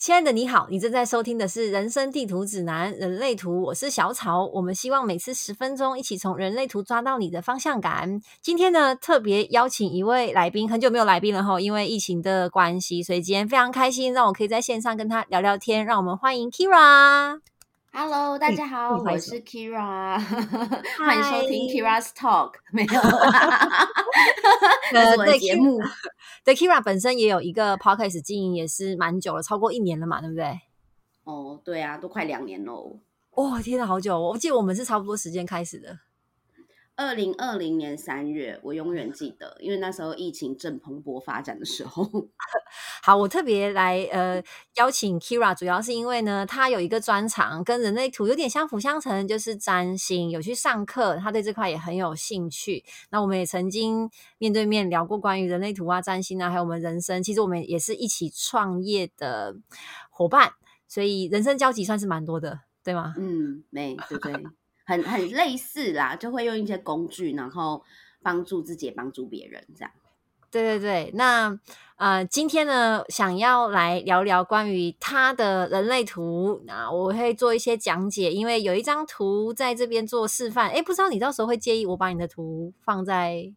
亲爱的你好，你正在收听的是《人生地图指南：人类图》，我是小草。我们希望每次十分钟，一起从人类图抓到你的方向感。今天呢，特别邀请一位来宾，很久没有来宾了哈，因为疫情的关系，所以今天非常开心，让我可以在线上跟他聊聊天。让我们欢迎 Kira。Hello，大家好，我是 Kira，欢迎收听 Kira's Talk。没有，呃，对节目，对 Kira 本身也有一个 podcast 经营，也是蛮久了，超过一年了嘛，对不对？哦，对啊，都快两年喽。哇，天呐，好久！我记得我们是差不多时间开始的。二零二零年三月，我永远记得，因为那时候疫情正蓬勃发展的时候。好，我特别来呃邀请 Kira，主要是因为呢，他有一个专长跟人类图有点相辅相成，就是占星，有去上课，他对这块也很有兴趣。那我们也曾经面对面聊过关于人类图啊、占星啊，还有我们人生，其实我们也是一起创业的伙伴，所以人生交集算是蛮多的，对吗？嗯，没对对。很很类似啦，就会用一些工具，然后帮助自己，帮助别人，这样。对对对，那呃，今天呢，想要来聊聊关于他的人类图，那我会做一些讲解，因为有一张图在这边做示范。哎，不知道你到时候会介意我把你的图放在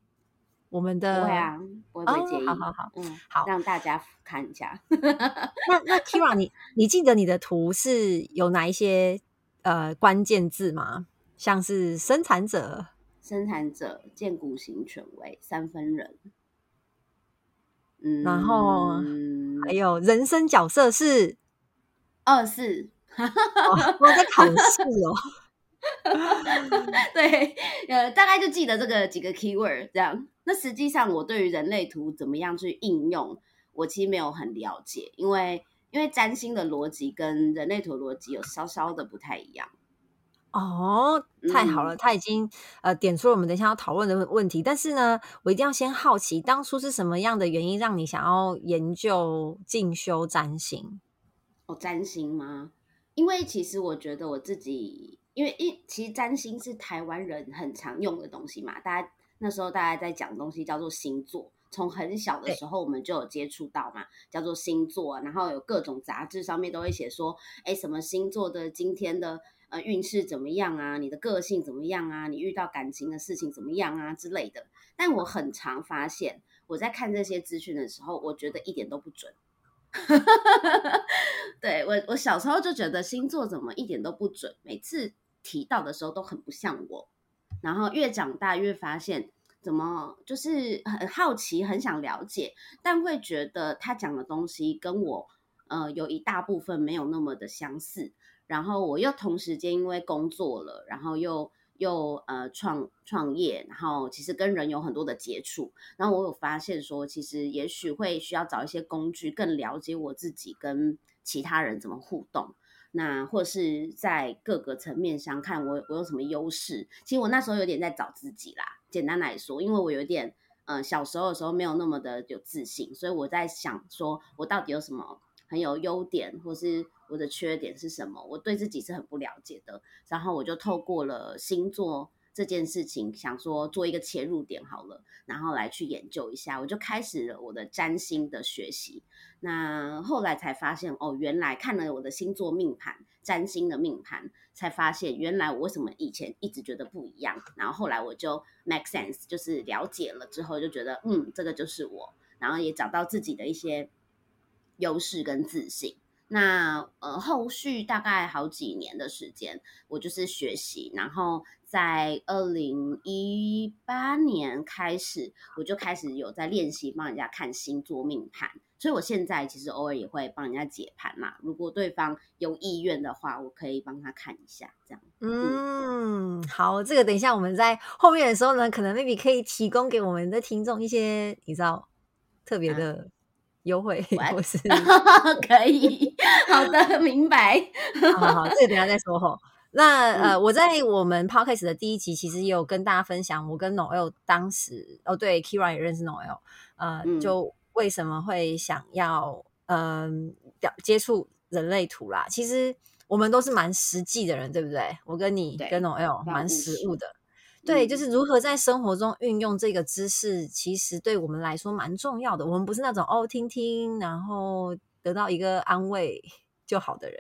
我们的？不会啊，不会介意。好好好，嗯，好，让大家看一下。那那 Kira，你你记得你的图是有哪一些呃关键字吗？像是生产者、生产者、建骨型权威、三分人，嗯，然后还有人生角色是二四，我在考试哦。对，呃，大概就记得这个几个 keyword 这样。那实际上我对于人类图怎么样去应用，我其实没有很了解，因为因为占星的逻辑跟人类图逻辑有稍稍的不太一样。哦，太好了，他已经呃点出了我们等一下要讨论的问题。但是呢，我一定要先好奇，当初是什么样的原因让你想要研究进修占星？哦，占星吗？因为其实我觉得我自己，因为一其实占星是台湾人很常用的东西嘛，大家那时候大家在讲东西叫做星座，从很小的时候我们就有接触到嘛，叫做星座，然后有各种杂志上面都会写说，哎，什么星座的今天的。呃，运势怎么样啊？你的个性怎么样啊？你遇到感情的事情怎么样啊之类的？但我很常发现，我在看这些资讯的时候，我觉得一点都不准。对我，我小时候就觉得星座怎么一点都不准，每次提到的时候都很不像我。然后越长大越发现，怎么就是很好奇，很想了解，但会觉得他讲的东西跟我呃有一大部分没有那么的相似。然后我又同时间因为工作了，然后又又呃创创业，然后其实跟人有很多的接触，然后我有发现说，其实也许会需要找一些工具，更了解我自己跟其他人怎么互动，那或是在各个层面上看我我有什么优势。其实我那时候有点在找自己啦，简单来说，因为我有点呃小时候的时候没有那么的有自信，所以我在想说我到底有什么很有优点，或是。我的缺点是什么？我对自己是很不了解的。然后我就透过了星座这件事情，想说做一个切入点好了，然后来去研究一下。我就开始了我的占星的学习。那后来才发现，哦，原来看了我的星座命盘、占星的命盘，才发现原来我为什么以前一直觉得不一样。然后后来我就 make sense，就是了解了之后，就觉得嗯，这个就是我。然后也找到自己的一些优势跟自信。那呃，后续大概好几年的时间，我就是学习，然后在二零一八年开始，我就开始有在练习帮人家看星座命盘，所以我现在其实偶尔也会帮人家解盘嘛。如果对方有意愿的话，我可以帮他看一下，这样。嗯，好，这个等一下我们在后面的时候呢，可能 maybe 可以提供给我们的听众一些你知道特别的。优惠 或是可以，好的，明白。好好好，这个等下再说哈。那呃，我在我们 podcast 的第一集，其实也有跟大家分享，我跟 Noel 当时哦，对，Kira 也认识 Noel，呃，就为什么会想要嗯表接触人类图啦？其实我们都是蛮实际的人，对不对？我跟你跟 Noel 蛮实物的。对，就是如何在生活中运用这个知识，其实对我们来说蛮重要的。我们不是那种哦听听，然后得到一个安慰就好的人。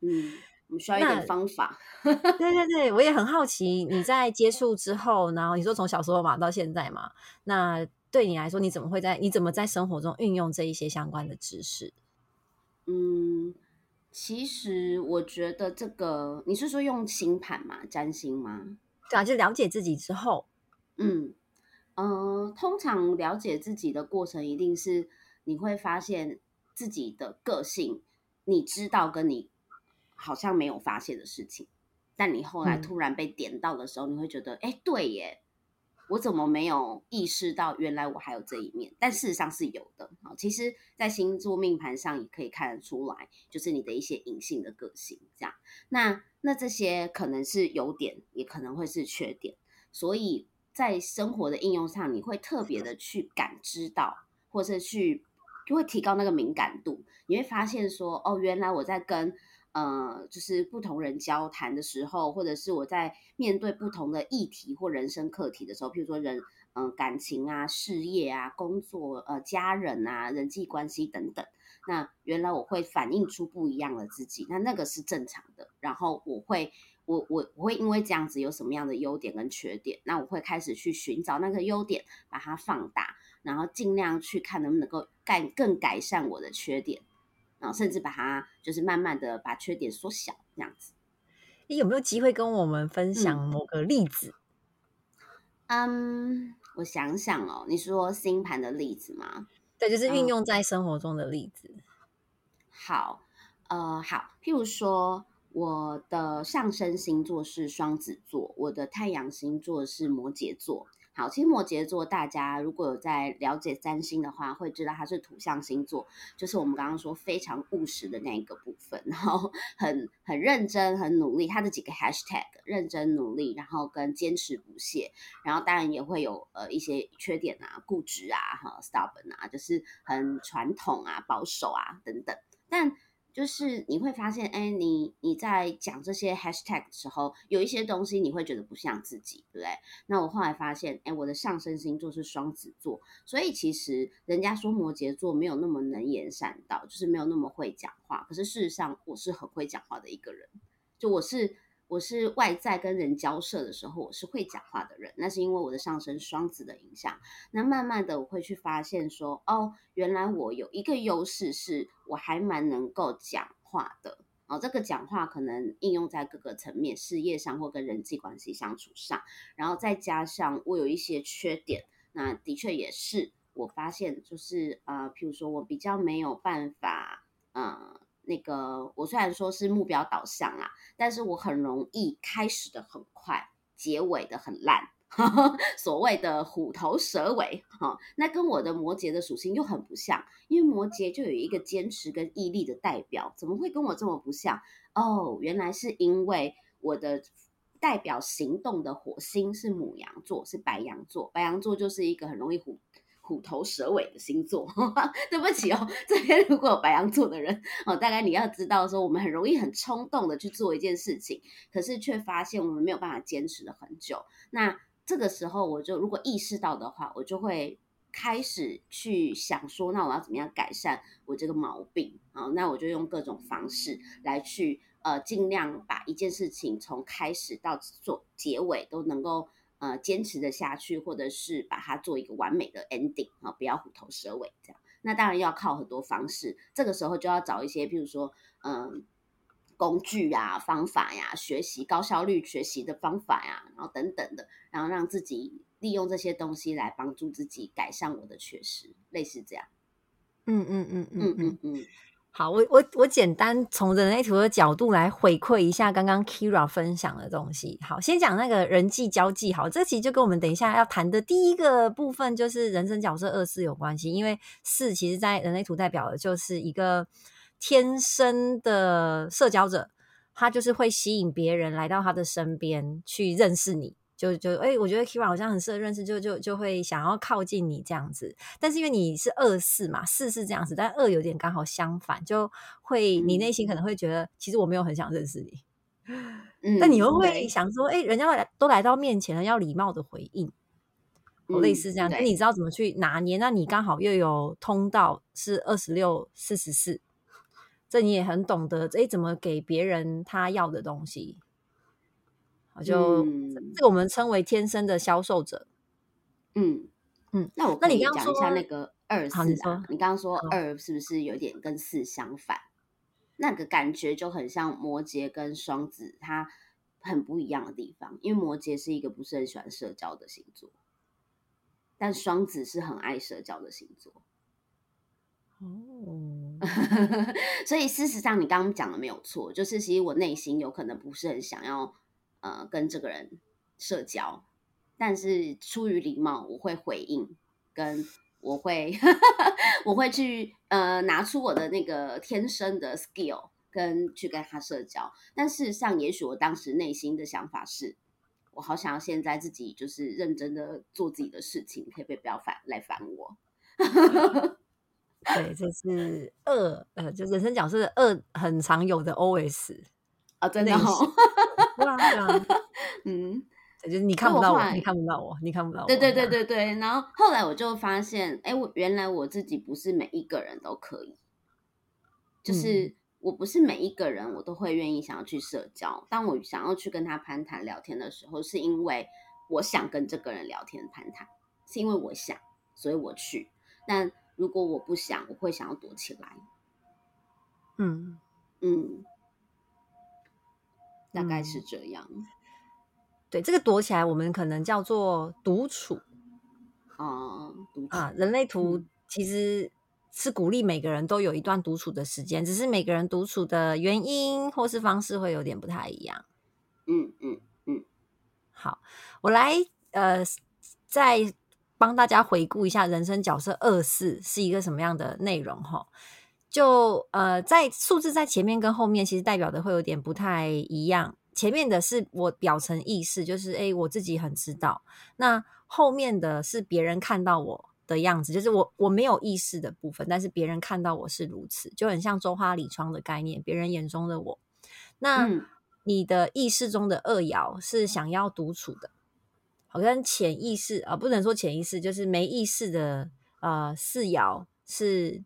嗯，我们需要一点方法。对对 对，我也很好奇，你在接触之后，然后你说从小时候嘛到现在嘛，那对你来说，你怎么会在你怎么在生活中运用这一些相关的知识？嗯，其实我觉得这个，你是说用星盘嘛，占星吗？对啊，就了解自己之后，嗯嗯，通常了解自己的过程，一定是你会发现自己的个性，你知道跟你好像没有发现的事情，但你后来突然被点到的时候，你会觉得，哎，对耶。我怎么没有意识到原来我还有这一面？但事实上是有的啊。其实，在星座命盘上也可以看得出来，就是你的一些隐性的个性。这样，那那这些可能是优点，也可能会是缺点。所以在生活的应用上，你会特别的去感知到，或者去就会提高那个敏感度。你会发现说，哦，原来我在跟。呃，就是不同人交谈的时候，或者是我在面对不同的议题或人生课题的时候，譬如说人，嗯，感情啊、事业啊、工作、呃、家人啊、人际关系等等，那原来我会反映出不一样的自己，那那个是正常的。然后我会，我我我会因为这样子有什么样的优点跟缺点，那我会开始去寻找那个优点，把它放大，然后尽量去看能不能够改更改善我的缺点。然后甚至把它就是慢慢的把缺点缩小，这样子。你有没有机会跟我们分享某个例子？嗯，我想想哦，你说星盘的例子吗？对，就是运用在生活中的例子。好，呃，好，譬如说我的上升星座是双子座，我的太阳星座是摩羯座。好，其实摩羯座大家如果有在了解占星的话，会知道它是土象星座，就是我们刚刚说非常务实的那一个部分，然后很很认真、很努力。它的几个 hashtag：认真、努力，然后跟坚持不懈。然后当然也会有呃一些缺点啊，固执啊，哈，stubborn 啊，就是很传统啊、保守啊等等。但就是你会发现，哎，你你在讲这些 hashtag 的时候，有一些东西你会觉得不像自己，对不对？那我后来发现，哎，我的上升星座是双子座，所以其实人家说摩羯座没有那么能言善道，就是没有那么会讲话。可是事实上，我是很会讲话的一个人，就我是。我是外在跟人交涉的时候，我是会讲话的人，那是因为我的上升双子的影响。那慢慢的我会去发现说，哦，原来我有一个优势，是我还蛮能够讲话的。哦，这个讲话可能应用在各个层面，事业上或跟人际关系相处上。然后再加上我有一些缺点，那的确也是我发现，就是呃，譬如说我比较没有办法，嗯。那个，我虽然说是目标导向啊，但是我很容易开始的很快，结尾的很烂，所谓的虎头蛇尾哈。那跟我的摩羯的属性又很不像，因为摩羯就有一个坚持跟毅力的代表，怎么会跟我这么不像？哦，原来是因为我的代表行动的火星是母羊座，是白羊座，白羊座就是一个很容易虎。虎头蛇尾的星座，对不起哦，这边如果有白羊座的人哦，大概你要知道说，我们很容易很冲动的去做一件事情，可是却发现我们没有办法坚持了很久。那这个时候，我就如果意识到的话，我就会开始去想说，那我要怎么样改善我这个毛病啊？那我就用各种方式来去呃，尽量把一件事情从开始到做结尾都能够。呃，坚持的下去，或者是把它做一个完美的 ending 啊，不要虎头蛇尾这样。那当然要靠很多方式，这个时候就要找一些，譬如说，嗯，工具呀、方法呀、学习高效率学习的方法呀，然后等等的，然后让自己利用这些东西来帮助自己改善我的缺失，类似这样。嗯嗯嗯嗯嗯嗯。好，我我我简单从人类图的角度来回馈一下刚刚 Kira 分享的东西。好，先讲那个人际交际。好，这期就跟我们等一下要谈的第一个部分，就是人生角色二四有关系。因为四其实在人类图代表的就是一个天生的社交者，他就是会吸引别人来到他的身边去认识你。就就哎，我觉得 Kira 好像很适合认识，就就就会想要靠近你这样子。但是因为你是二四嘛，四是这样子，但二有点刚好相反，就会你内心可能会觉得，其实我没有很想认识你。嗯，但你又会想说，哎，人家都来到面前了，要礼貌的回应。类似这样，你知道怎么去拿捏。那你刚好又有通道是二十六四十四，这你也很懂得，哎，怎么给别人他要的东西。就这个我们称为天生的销售者。嗯嗯，那我那你讲一下那个二四啊，你刚刚说二是不是有点跟四相反？那个感觉就很像摩羯跟双子，它很不一样的地方。因为摩羯是一个不是很喜欢社交的星座，但双子是很爱社交的星座。哦，所以事实上你刚刚讲的没有错，就是其实我内心有可能不是很想要。呃，跟这个人社交，但是出于礼貌，我会回应，跟我会 我会去呃拿出我的那个天生的 skill，跟去跟他社交。但事实上，也许我当时内心的想法是，我好想要现在自己就是认真的做自己的事情，可以不要烦来烦我。对，这是二呃，就人生角色二很常有的 OS。啊，真的哦，对啊，对啊，嗯，就是你看不到我，你看不到我，你看不到我，对对对对对。然后后来我就发现，哎，我原来我自己不是每一个人都可以，就是我不是每一个人我都会愿意想要去社交。当我想要去跟他攀谈聊天的时候，是因为我想跟这个人聊天攀谈，是因为我想，所以我去。但如果我不想，我会想要躲起来。嗯嗯。大概是这样，对这个躲起来，我们可能叫做独处啊，啊，人类图其实是鼓励每个人都有一段独处的时间，只是每个人独处的原因或是方式会有点不太一样。嗯嗯嗯，好，我来呃，再帮大家回顾一下人生角色二四是一个什么样的内容哈。就呃，在数字在前面跟后面，其实代表的会有点不太一样。前面的是我表层意识，就是哎，我自己很知道。那后面的是别人看到我的样子，就是我我没有意识的部分，但是别人看到我是如此，就很像周花里窗的概念，别人眼中的我。那你的意识中的二爻是想要独处的，好像潜意识啊，不能说潜意识，就是没意识的呃四爻是。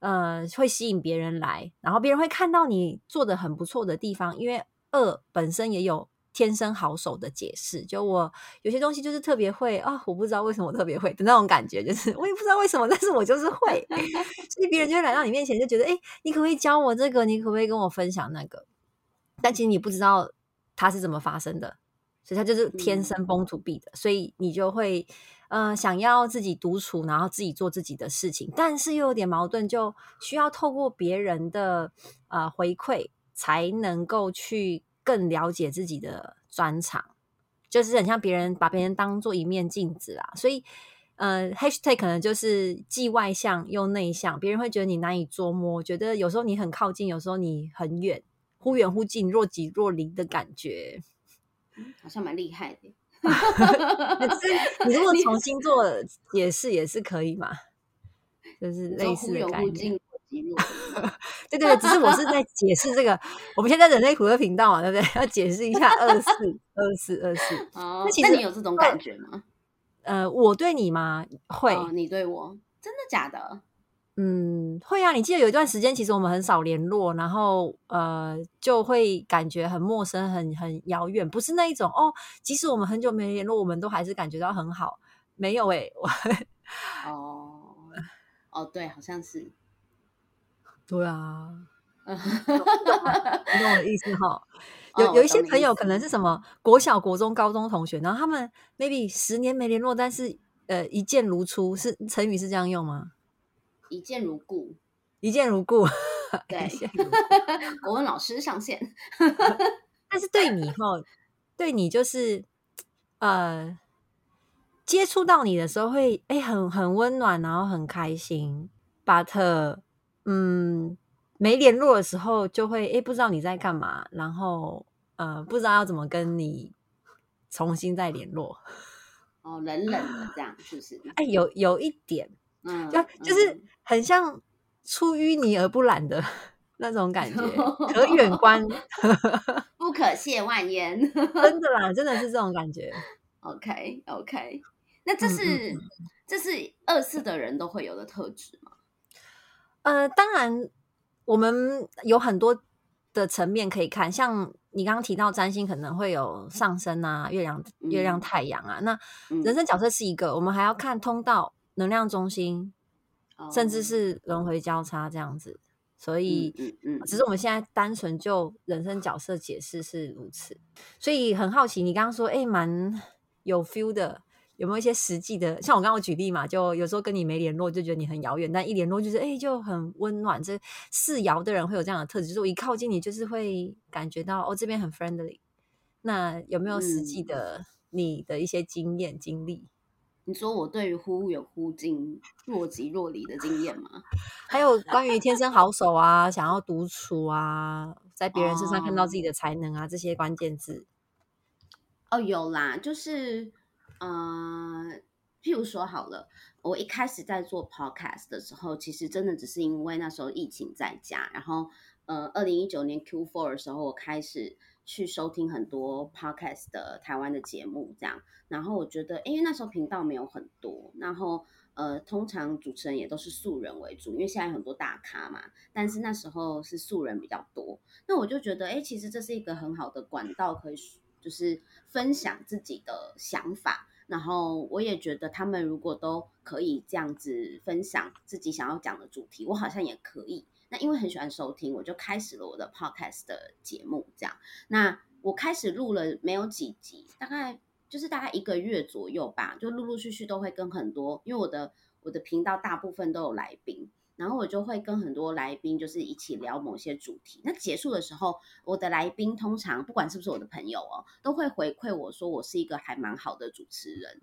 呃，会吸引别人来，然后别人会看到你做的很不错的地方，因为二本身也有天生好手的解释。就我有些东西就是特别会啊，我不知道为什么我特别会的那种感觉，就是我也不知道为什么，但是我就是会，所以别人就会来到你面前，就觉得哎，你可不可以教我这个？你可不可以跟我分享那个？但其实你不知道它是怎么发生的，所以他就是天生 born to be 的，所以你就会。呃，想要自己独处，然后自己做自己的事情，但是又有点矛盾，就需要透过别人的呃回馈，才能够去更了解自己的专长，就是很像别人把别人当做一面镜子啊。所以，呃，hashtag 可能就是既外向又内向，别人会觉得你难以捉摸，觉得有时候你很靠近，有时候你很远，忽远忽近，若即若离的感觉，好像蛮厉害的。你如果重新做解释也是可以嘛，就是类似的概念。对对对，只是我是在解释这个。我们现在人类苦的频道嘛，对不对？要解释一下二四二四二四。哦，那其实你有这种感觉吗？呃，我对你吗？会，你对我，真的假的？嗯，会啊！你记得有一段时间，其实我们很少联络，然后呃，就会感觉很陌生、很很遥远，不是那一种哦。即使我们很久没联络，我们都还是感觉到很好。没有哎，哦哦，对，好像是，对啊，你懂我的意思哈。有有一些朋友可能是什么国小、国中、高中同学，然后他们 maybe 十年没联络，但是呃一见如初，是成语是这样用吗？一见如故，一见如故。对，国文老师上线。但是对你哈，对你就是呃，接触到你的时候会哎很很温暖，然后很开心。But 嗯，没联络的时候就会哎不知道你在干嘛，然后呃不知道要怎么跟你重新再联络。哦，冷冷的这样是不是？哎，有有一点。就就是很像出淤泥而不染的 那种感觉，可远 观，不可亵玩焉，真的啦，真的是这种感觉。OK OK，那这是这是二四的人都会有的特质吗？呃，当然，我们有很多的层面可以看，像你刚刚提到占星可能会有上升啊、月亮、月亮、太阳啊，那人生角色是一个，我们还要看通道、能量中心，甚至是轮回交叉这样子。所以，嗯嗯，只是我们现在单纯就人生角色解释是如此。所以很好奇，你刚刚说，哎，蛮有 feel 的。有没有一些实际的？像我刚刚举例嘛，就有时候跟你没联络，就觉得你很遥远；但一联络，就是哎，就很温暖。这四爻的人会有这样的特质，就是我一靠近你，就是会感觉到哦，这边很 friendly。那有没有实际的你的一些经验经历？你说我对于忽远忽近、若即若离的经验吗？还有关于天生好手啊，想要独处啊，在别人身上看到自己的才能啊，这些关键字。哦，有啦，就是。嗯，譬如说好了，我一开始在做 podcast 的时候，其实真的只是因为那时候疫情在家，然后呃，二零一九年 Q four 的时候，我开始去收听很多 podcast 的台湾的节目，这样，然后我觉得，因为那时候频道没有很多，然后呃，通常主持人也都是素人为主，因为现在很多大咖嘛，但是那时候是素人比较多，那我就觉得，哎，其实这是一个很好的管道，可以。就是分享自己的想法，然后我也觉得他们如果都可以这样子分享自己想要讲的主题，我好像也可以。那因为很喜欢收听，我就开始了我的 podcast 的节目。这样，那我开始录了没有几集，大概就是大概一个月左右吧，就陆陆续续都会跟很多，因为我的我的频道大部分都有来宾。然后我就会跟很多来宾，就是一起聊某些主题。那结束的时候，我的来宾通常不管是不是我的朋友哦，都会回馈我说我是一个还蛮好的主持人。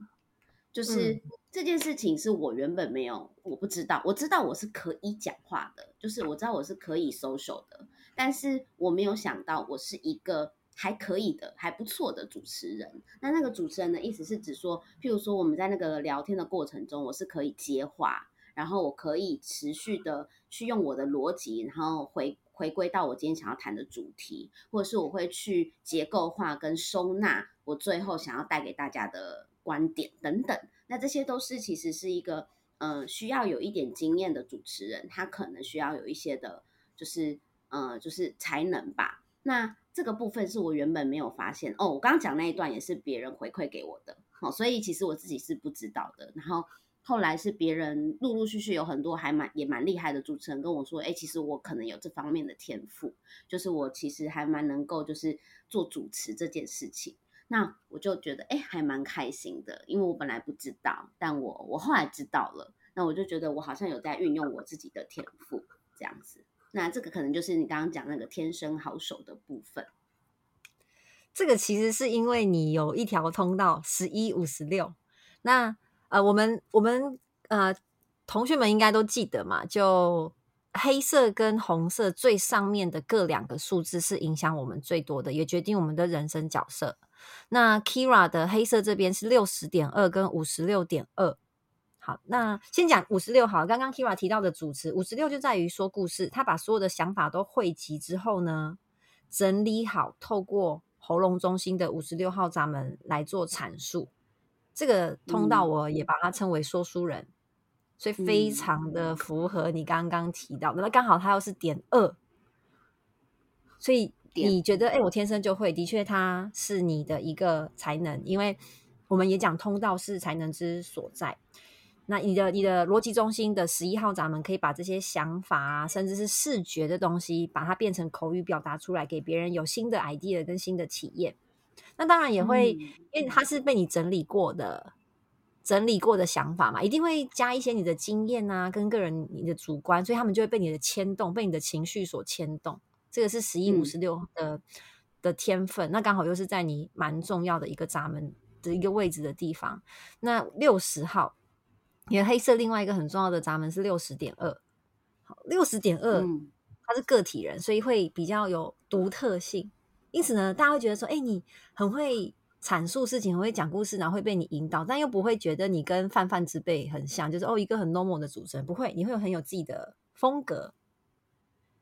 就是这件事情是我原本没有，我不知道，我知道我是可以讲话的，就是我知道我是可以 social 的，但是我没有想到我是一个还可以的、还不错的主持人。那那个主持人的意思是指说，譬如说我们在那个聊天的过程中，我是可以接话。然后我可以持续的去用我的逻辑，然后回回归到我今天想要谈的主题，或者是我会去结构化跟收纳我最后想要带给大家的观点等等。那这些都是其实是一个呃需要有一点经验的主持人，他可能需要有一些的，就是呃就是才能吧。那这个部分是我原本没有发现哦，我刚刚讲那一段也是别人回馈给我的，好，所以其实我自己是不知道的。然后。后来是别人陆陆续续有很多还蛮也蛮厉害的主持人跟我说，哎，其实我可能有这方面的天赋，就是我其实还蛮能够就是做主持这件事情。那我就觉得哎，还蛮开心的，因为我本来不知道，但我我后来知道了，那我就觉得我好像有在运用我自己的天赋这样子。那这个可能就是你刚刚讲那个天生好手的部分。这个其实是因为你有一条通道十一五十六，那。呃，我们我们呃，同学们应该都记得嘛？就黑色跟红色最上面的各两个数字是影响我们最多的，也决定我们的人生角色。那 Kira 的黑色这边是六十点二跟五十六点二。好，那先讲五十六。好，刚刚 Kira 提到的主持五十六就在于说故事，他把所有的想法都汇集之后呢，整理好，透过喉咙中心的五十六号闸门来做阐述。这个通道我也把它称为说书人，所以非常的符合你刚刚提到的。那刚好他又是点二，所以你觉得，哎，我天生就会，的确它是你的一个才能，因为我们也讲通道是才能之所在。那你的你的逻辑中心的十一号闸门，可以把这些想法啊，甚至是视觉的东西，把它变成口语表达出来，给别人有新的 idea 跟新的体验。那当然也会，因为它是被你整理过的、整理过的想法嘛，一定会加一些你的经验啊，跟个人你的主观，所以他们就会被你的牵动，被你的情绪所牵动。这个是十一五十六的的天分，那刚好又是在你蛮重要的一个闸门的一个位置的地方。那六十号，你的黑色另外一个很重要的闸门是六十点二，好，六十点二，他是个体人，所以会比较有独特性。因此呢，大家会觉得说，哎，你很会阐述事情，很会讲故事，然后会被你引导，但又不会觉得你跟泛泛之辈很像，就是哦，一个很 normal 的主持人，不会，你会有很有自己的风格。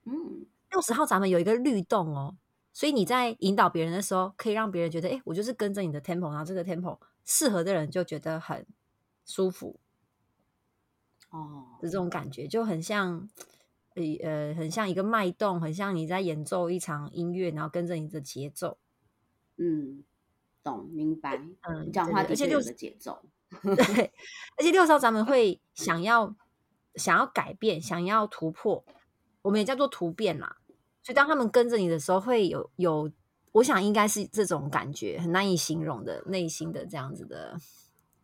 嗯，六十号咱们有一个律动哦，所以你在引导别人的时候，可以让别人觉得，哎，我就是跟着你的 tempo，然后这个 tempo 适合的人就觉得很舒服。哦，的这种感觉就很像，呃呃，很像一个脉动，很像你在演奏一场音乐，然后跟着你的节奏。嗯，懂明白。嗯，讲话而且六的节奏，对，而且六少咱们会想要想要改变，想要突破，我们也叫做突变啦。所以当他们跟着你的时候，会有有，我想应该是这种感觉，很难以形容的内心的这样子的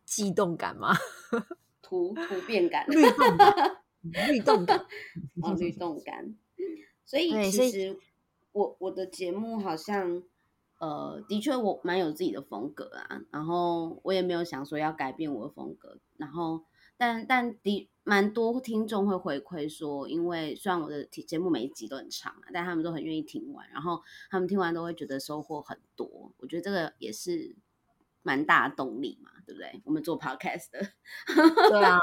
悸动感吗？突突变感，律动感，律动感，哦，律动感。所以其实我我的节目好像，呃，的确我蛮有自己的风格啊。然后我也没有想说要改变我的风格。然后，但但的蛮多听众会回馈说，因为虽然我的节目每一集都很长啊，但他们都很愿意听完。然后他们听完都会觉得收获很多。我觉得这个也是蛮大的动力嘛。对不对？我们做 podcast 的，对啊，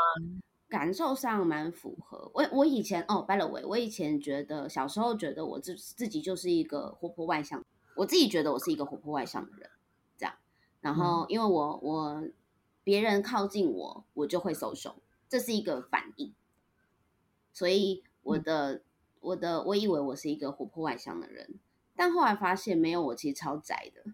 感受上蛮符合。我我以前哦，by the way，我以前觉得小时候觉得我自自己就是一个活泼外向，我自己觉得我是一个活泼外向的人，这样。然后因为我我别人靠近我，我就会收手，这是一个反应。所以我的我的我以为我是一个活泼外向的人，但后来发现没有，我其实超宅的。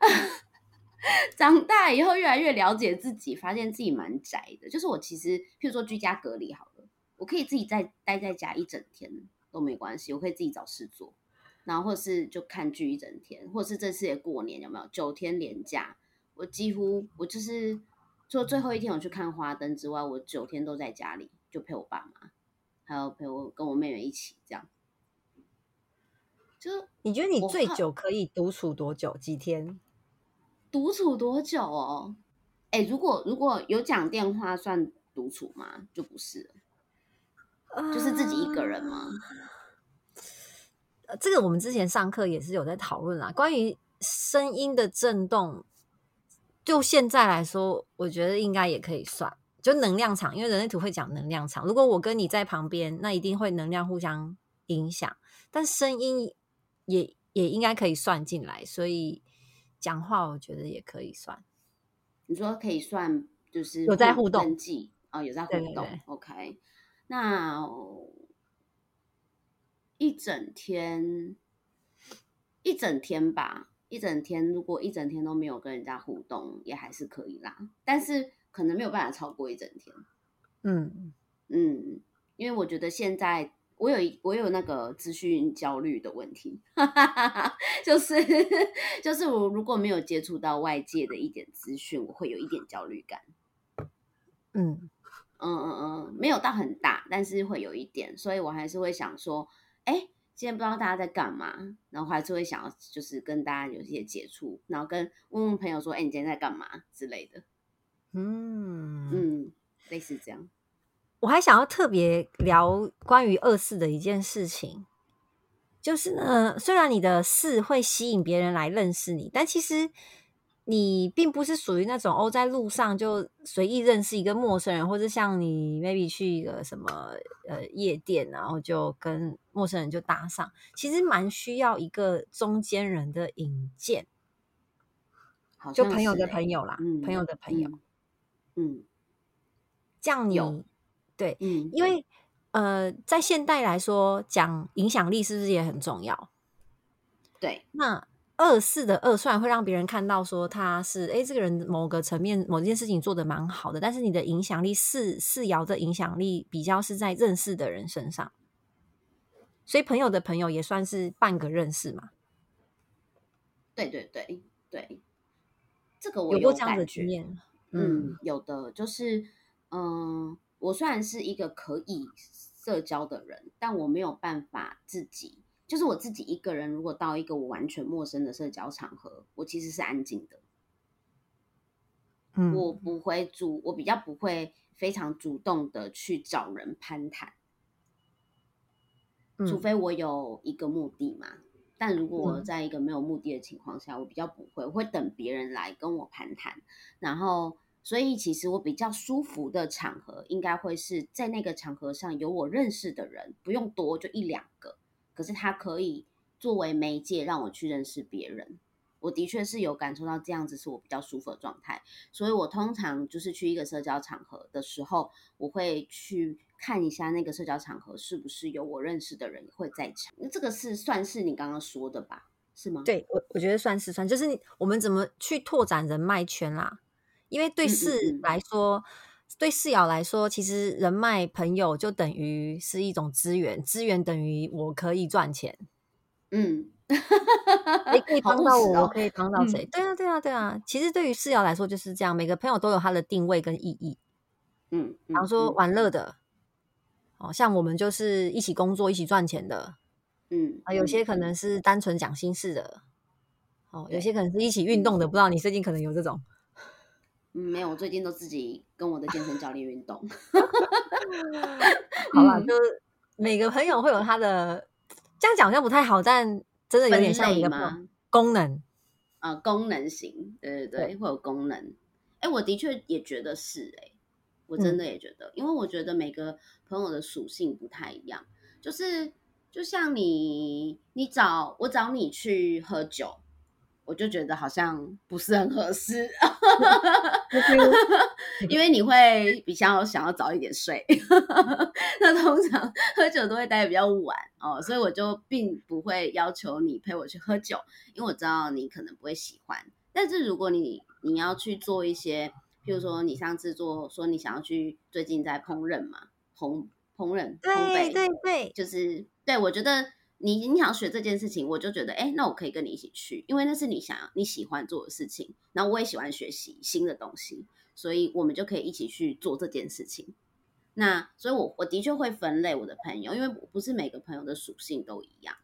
长大以后越来越了解自己，发现自己蛮宅的。就是我其实，譬如说居家隔离好了，我可以自己在待在家一整天都没关系，我可以自己找事做，然后或者是就看剧一整天，或者是这次也过年有没有九天连假，我几乎我就是除了最后一天我去看花灯之外，我九天都在家里，就陪我爸妈，还有陪我跟我妹妹一起这样。就你觉得你最久可以独处多久？几天？独处多久哦？哎，如果如果有讲电话算独处吗？就不是，就是自己一个人吗？呃，这个我们之前上课也是有在讨论啦。关于声音的震动，就现在来说，我觉得应该也可以算，就能量场，因为人类图会讲能量场。如果我跟你在旁边，那一定会能量互相影响，但声音也也应该可以算进来，所以。讲话我觉得也可以算，你说可以算，就是有在互动记哦，有在互动。OK，那一整天一整天吧，一整天如果一整天都没有跟人家互动，也还是可以啦。但是可能没有办法超过一整天。嗯嗯，因为我觉得现在。我有我有那个资讯焦虑的问题，就是 就是我如果没有接触到外界的一点资讯，我会有一点焦虑感。嗯嗯嗯嗯，没有到很大，但是会有一点，所以我还是会想说，哎，今天不知道大家在干嘛，然后还是会想要就是跟大家有一些接触，然后跟问问朋友说，哎，你今天在干嘛之类的。嗯嗯，类似这样。我还想要特别聊关于二四的一件事情，就是呢，虽然你的四会吸引别人来认识你，但其实你并不是属于那种哦，在路上就随意认识一个陌生人，或者像你 maybe 去一个什么呃夜店，然后就跟陌生人就搭上，其实蛮需要一个中间人的引荐，就朋友的朋友啦，朋友的朋友，嗯，这样你。对，嗯，因为呃，在现代来说，讲影响力是不是也很重要？对，那二四的二虽然会让别人看到说他是哎，这个人某个层面某件事情做的蛮好的，但是你的影响力四四爻的影响力比较是在认识的人身上，所以朋友的朋友也算是半个认识嘛。对对对对，这个我有过这样的经验，嗯，有的就是嗯。我虽然是一个可以社交的人，但我没有办法自己，就是我自己一个人。如果到一个我完全陌生的社交场合，我其实是安静的。嗯，我不会主，我比较不会非常主动的去找人攀谈，除非我有一个目的嘛。但如果我在一个没有目的的情况下，我比较不会，我会等别人来跟我攀谈，然后。所以，其实我比较舒服的场合，应该会是在那个场合上有我认识的人，不用多，就一两个。可是它可以作为媒介，让我去认识别人。我的确是有感受到这样子是我比较舒服的状态，所以我通常就是去一个社交场合的时候，我会去看一下那个社交场合是不是有我认识的人会在场。那这个是算是你刚刚说的吧？是吗？对我，我觉得算是算，就是我们怎么去拓展人脉圈啦。因为对事来说，对世瑶来说，其实人脉朋友就等于是一种资源，资源等于我可以赚钱。嗯。你可以帮到我，我可以帮到谁？对啊，对啊，对啊。其实对于四瑶来说就是这样，每个朋友都有他的定位跟意义。嗯，比方说玩乐的，哦，像我们就是一起工作、一起赚钱的。嗯，啊，有些可能是单纯讲心事的。哦，有些可能是一起运动的。不知道你最近可能有这种？嗯，没有，我最近都自己跟我的健身教练运动。好了，就是每个朋友会有他的，这样讲好像不太好，但。真的有点像一个功能啊，功能型，对对对，会有功能。哎，我的确也觉得是，哎，我真的也觉得，因为我觉得每个朋友的属性不太一样，就是就像你，你找我找你去喝酒。我就觉得好像不是很合适，因为你会比较想要早一点睡，那通常喝酒都会待的比较晚哦，所以我就并不会要求你陪我去喝酒，因为我知道你可能不会喜欢。但是如果你你要去做一些，譬如说你上次做说你想要去最近在烹饪嘛，烹烹饪，对对对，就是对我觉得。你你想学这件事情，我就觉得，哎，那我可以跟你一起去，因为那是你想要、你喜欢做的事情。然后我也喜欢学习新的东西，所以我们就可以一起去做这件事情。那所以，我我的确会分类我的朋友，因为不是每个朋友的属性都一样。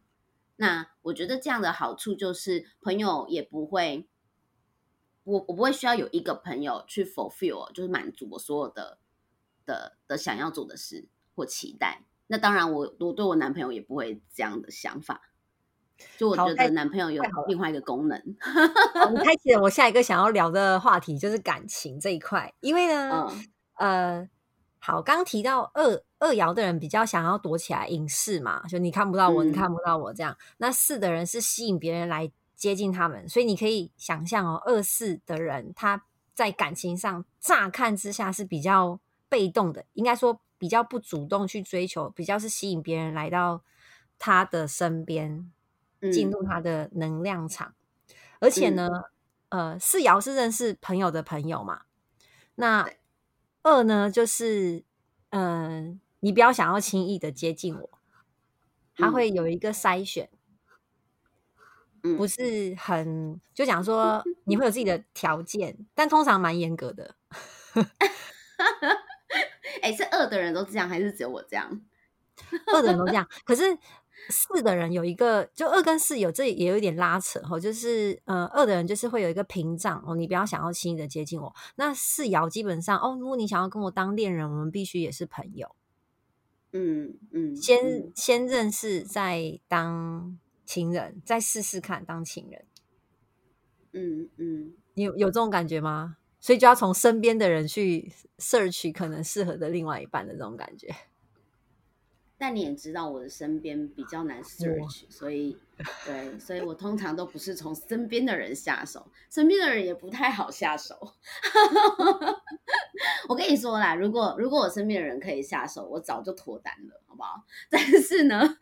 那我觉得这样的好处就是，朋友也不会，我我不会需要有一个朋友去 fulfill，就是满足我所有的的的想要做的事或期待。那当然，我我对我男朋友也不会这样的想法。就我觉得男朋友有另外一个功能。我们开启了我下一个想要聊的话题，就是感情这一块。因为呢，呃，好，刚提到二二爻的人比较想要躲起来隐士嘛，就你看不到我，你看不到我这样。那四的人是吸引别人来接近他们，所以你可以想象哦，二四的人他在感情上乍看之下是比较被动的，应该说。比较不主动去追求，比较是吸引别人来到他的身边，进入他的能量场。而且呢，呃，四爻是认识朋友的朋友嘛。那二呢，就是嗯，你不要想要轻易的接近我，他会有一个筛选，不是很就讲说 你会有自己的条件，但通常蛮严格的。哎，是二的人都这样，还是只有我这样？二的人都这样，可是四的人有一个，就二跟四有这也有一点拉扯哈，就是呃，二的人就是会有一个屏障哦，你不要想要轻易的接近我。那四爻基本上哦，如果你想要跟我当恋人，我们必须也是朋友。嗯嗯，先先认识，再当情人，再试试看当情人。嗯嗯，你有有这种感觉吗？所以就要从身边的人去 search 可能适合的另外一半的这种感觉。但你也知道我的身边比较难 search，所以对，所以我通常都不是从身边的人下手，身边的人也不太好下手。我跟你说啦，如果如果我身边的人可以下手，我早就脱单了，好不好？但是呢，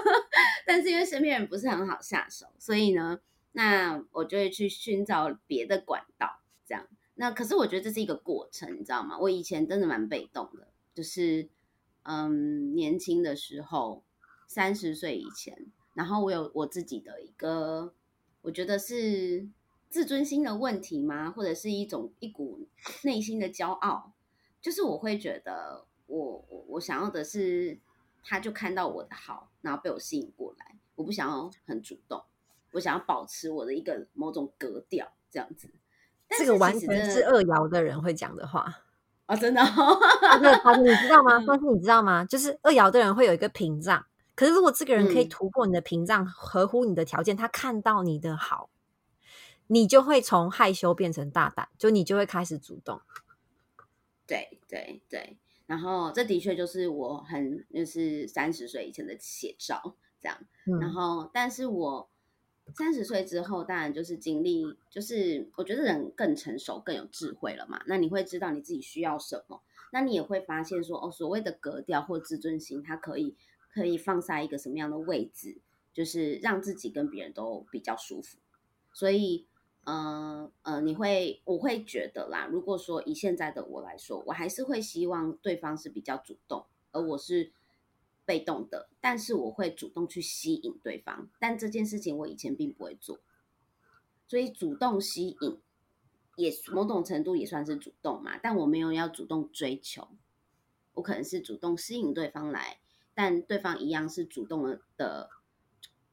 但是因为身边人不是很好下手，所以呢，那我就会去寻找别的管道，这样。那可是我觉得这是一个过程，你知道吗？我以前真的蛮被动的，就是嗯，年轻的时候，三十岁以前，然后我有我自己的一个，我觉得是自尊心的问题吗？或者是一种一股内心的骄傲，就是我会觉得我我我想要的是，他就看到我的好，然后被我吸引过来，我不想要很主动，我想要保持我的一个某种格调这样子。这个完全是二爻的人会讲的话啊！真的，但是你知道 吗？但是你知道吗？就是二爻的人会有一个屏障，可是如果这个人可以突破你的屏障，合乎你的条件，他看到你的好，你就会从害羞变成大胆，就你就会开始主动。对对对，然后这的确就是我很就是三十岁以前的写照，这样。然后，但是我三十岁之后，当然就是经历，就是我觉得人更成熟、更有智慧了嘛。那你会知道你自己需要什么，那你也会发现说，哦，所谓的格调或自尊心，它可以可以放在一个什么样的位置，就是让自己跟别人都比较舒服。所以，嗯呃，你会，我会觉得啦，如果说以现在的我来说，我还是会希望对方是比较主动，而我是。被动的，但是我会主动去吸引对方，但这件事情我以前并不会做，所以主动吸引也某种程度也算是主动嘛，但我没有要主动追求，我可能是主动吸引对方来，但对方一样是主动的的，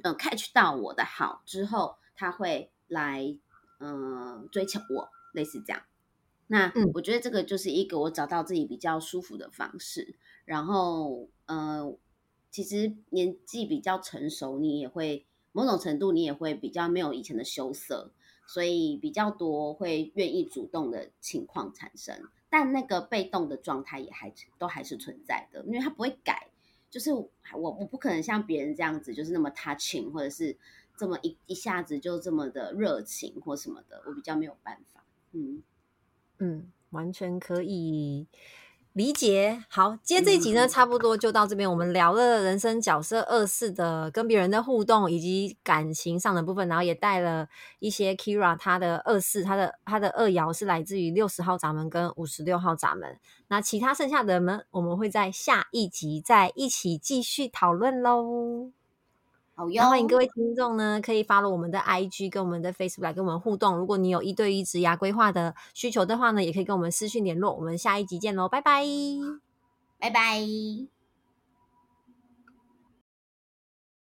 呃，catch 到我的好之后，他会来嗯追求我，类似这样。那我觉得这个就是一个我找到自己比较舒服的方式，然后呃。其实年纪比较成熟，你也会某种程度，你也会比较没有以前的羞涩，所以比较多会愿意主动的情况产生。但那个被动的状态也还都还是存在的，因为它不会改。就是我我不可能像别人这样子，就是那么 touching，或者是这么一一下子就这么的热情或什么的，我比较没有办法。嗯嗯，完全可以。理解好，今天这一集呢，差不多就到这边。我们聊了人生角色二四的跟别人的互动，以及感情上的部分，然后也带了一些 Kira 他的二四，他的他的二爻是来自于六十号闸门跟五十六号闸门。那其他剩下的门，我们会在下一集再一起继续讨论喽。好哟！欢迎各位听众呢，可以发了我们的 IG 跟我们的 Facebook 来跟我们互动。如果你有一对一植牙规划的需求的话呢，也可以跟我们私讯联络。我们下一集见喽，拜拜，拜拜。